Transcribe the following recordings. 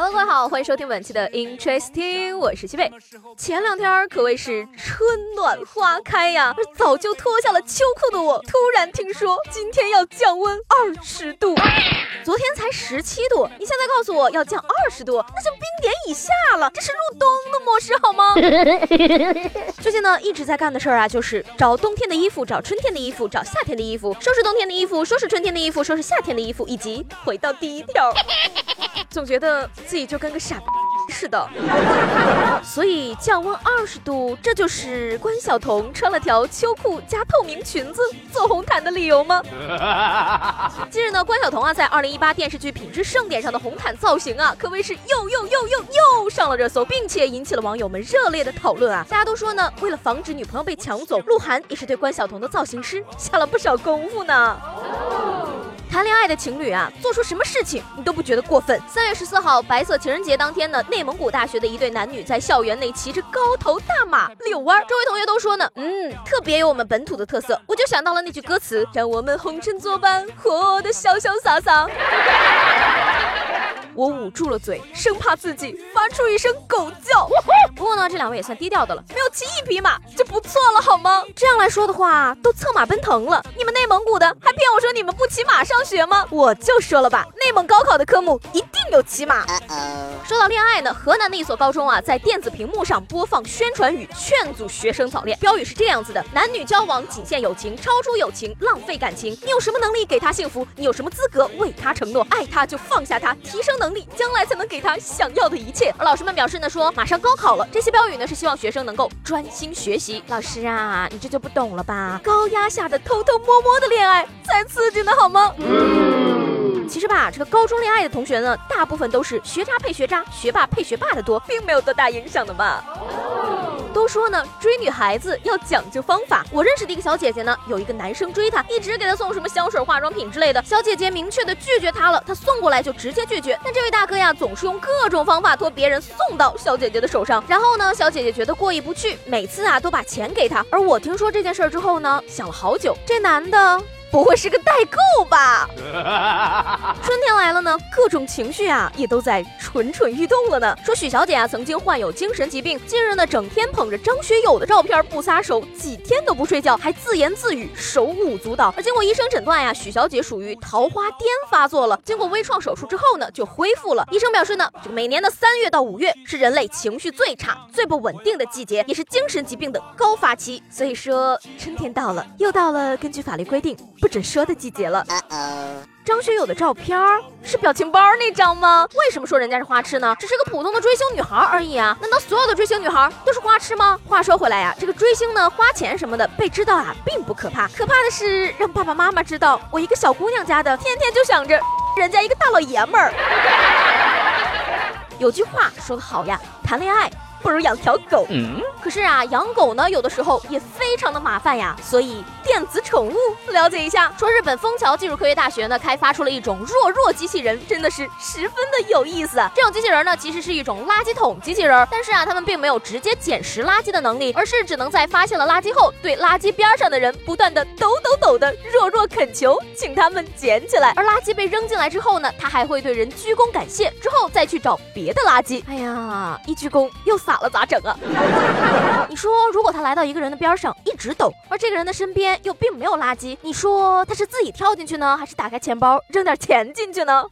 Hello，各位好，欢迎收听本期的 Interesting，我是西贝。前两天可谓是春暖花开呀，而早就脱下了秋裤的我，突然听说今天要降温二十度。昨天才十七度，你现在告诉我要降二十度，那就冰点以下了，这是入冬的模式好吗？最近呢一直在干的事儿啊，就是找冬天的衣服，找春天的衣服，找夏天的衣服，收拾冬天的衣服，收拾春天的衣服，收拾夏天的衣服，以及回到第一条。总觉得自己就跟个傻逼似的，所以降温二十度，这就是关晓彤穿了条秋裤加透明裙子走红毯的理由吗？近日呢，关晓彤啊在二零一八电视剧《品质盛典》上的红毯造型啊，可谓是又又又又又上了热搜，并且引起了网友们热烈的讨论啊！大家都说呢，为了防止女朋友被抢走，鹿晗也是对关晓彤的造型师下了不少功夫呢。谈恋爱的情侣啊，做出什么事情你都不觉得过分。三月十四号，白色情人节当天呢，内蒙古大学的一对男女在校园内骑着高头大马遛弯，周围同学都说呢，嗯，特别有我们本土的特色。我就想到了那句歌词，让我们红尘作伴，活得潇潇洒洒。我捂住了嘴，生怕自己发出一声狗叫。不过呢，这两位也算低调的了，骑一匹马就不错了，好吗？这样来说的话，都策马奔腾了。你们内蒙古的还骗我说你们不骑马上学吗？我就说了吧，内蒙高考的科目一定有骑马。说到恋爱呢，河南的一所高中啊，在电子屏幕上播放宣传语，劝阻学生早恋。标语是这样子的：男女交往仅限友情，超出友情浪费感情。你有什么能力给他幸福？你有什么资格为他承诺？爱他就放下他，提升能。能力将来才能给他想要的一切。而老师们表示呢，说马上高考了，这些标语呢是希望学生能够专心学习。老师啊，你这就不懂了吧？高压下的偷偷摸摸的恋爱才刺激呢，好吗？其实吧，这个高中恋爱的同学呢，大部分都是学渣配学渣，学霸配学霸的多，并没有多大影响的嘛。都说呢，追女孩子要讲究方法。我认识的一个小姐姐呢，有一个男生追她，一直给她送什么香水、化妆品之类的。小姐姐明确的拒绝他了，他送过来就直接拒绝。但这位大哥呀，总是用各种方法托别人送到小姐姐的手上。然后呢，小姐姐觉得过意不去，每次啊都把钱给他。而我听说这件事儿之后呢，想了好久，这男的。不会是个代购吧？春天来了呢，各种情绪啊也都在蠢蠢欲动了呢。说许小姐啊曾经患有精神疾病，近日呢整天捧着张学友的照片不撒手，几天都不睡觉，还自言自语手舞足蹈。而经过医生诊断呀，许小姐属于桃花癫发作了。经过微创手术之后呢，就恢复了。医生表示呢，这个每年的三月到五月是人类情绪最差、最不稳定的季节，也是精神疾病的高发期。所以说，春天到了，又到了根据法律规定。不准说的季节了。张学友的照片是表情包那张吗？为什么说人家是花痴呢？只是个普通的追星女孩而已啊！难道所有的追星女孩都是花痴吗？话说回来呀，这个追星呢，花钱什么的被知道啊，并不可怕，可怕的是让爸爸妈妈知道，我一个小姑娘家的，天天就想着人家一个大老爷们儿。有句话说得好呀，谈恋爱。不如养条狗。嗯，可是啊，养狗呢，有的时候也非常的麻烦呀。所以电子宠物了解一下，说日本枫桥技术科学大学呢开发出了一种弱弱机器人，真的是十分的有意思。这种机器人呢，其实是一种垃圾桶机器人，但是啊，他们并没有直接捡拾垃圾的能力，而是只能在发现了垃圾后，对垃圾边上的人不断的抖抖抖的弱弱恳求，请他们捡起来。而垃圾被扔进来之后呢，他还会对人鞠躬感谢，之后再去找别的垃圾。哎呀，一鞠躬又。洒了咋整啊？你说，如果他来到一个人的边上一直抖，而这个人的身边又并没有垃圾，你说他是自己跳进去呢，还是打开钱包扔点钱进去呢？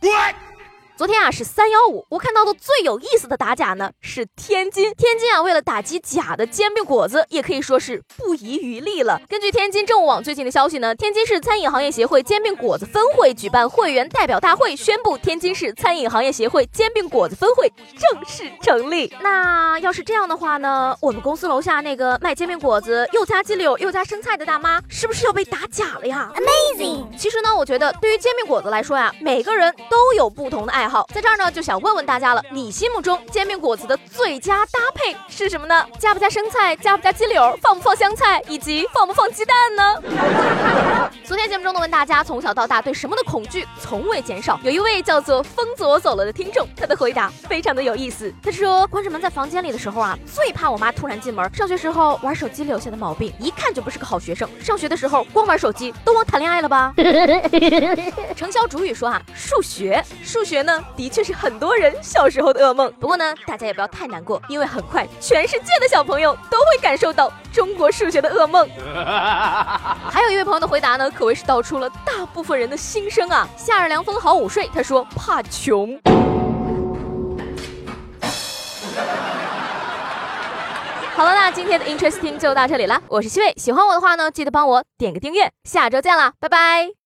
昨天啊是三幺五，我看到的最有意思的打假呢是天津。天津啊为了打击假的煎饼果子，也可以说是不遗余力了。根据天津政务网最近的消息呢，天津市餐饮行业协会煎饼果子分会举办会员代表大会，宣布天津市餐饮行业协会煎饼果子分会正式成立。那要是这样的话呢，我们公司楼下那个卖煎饼果子又加鸡柳又加生菜的大妈，是不是要被打假了呀？Amazing！其实呢，我觉得对于煎饼果子来说呀，每个人都有不同的爱。爱好。在这儿呢，就想问问大家了，你心目中煎饼果子的最佳搭配是什么呢？加不加生菜？加不加鸡柳？放不放香菜？以及放不放鸡蛋呢？昨天节目中呢，问大家从小到大对什么的恐惧从未减少。有一位叫做风左走了的听众，他的回答非常的有意思。他说，关着门在房间里的时候啊，最怕我妈突然进门。上学时候玩手机留下的毛病，一看就不是个好学生。上学的时候光玩手机，都忘谈恋爱了吧？程潇主语说啊，数学，数学呢，的确是很多人小时候的噩梦。不过呢，大家也不要太难过，因为很快全世界的小朋友都会感受到中国数学的噩梦。还有一位朋友的回答呢，可谓是道出了大部分人的心声啊。夏日凉风好午睡，他说怕穷。好了，那今天的 Interesting 就到这里了。我是西魏，喜欢我的话呢，记得帮我点个订阅。下周见啦，拜拜。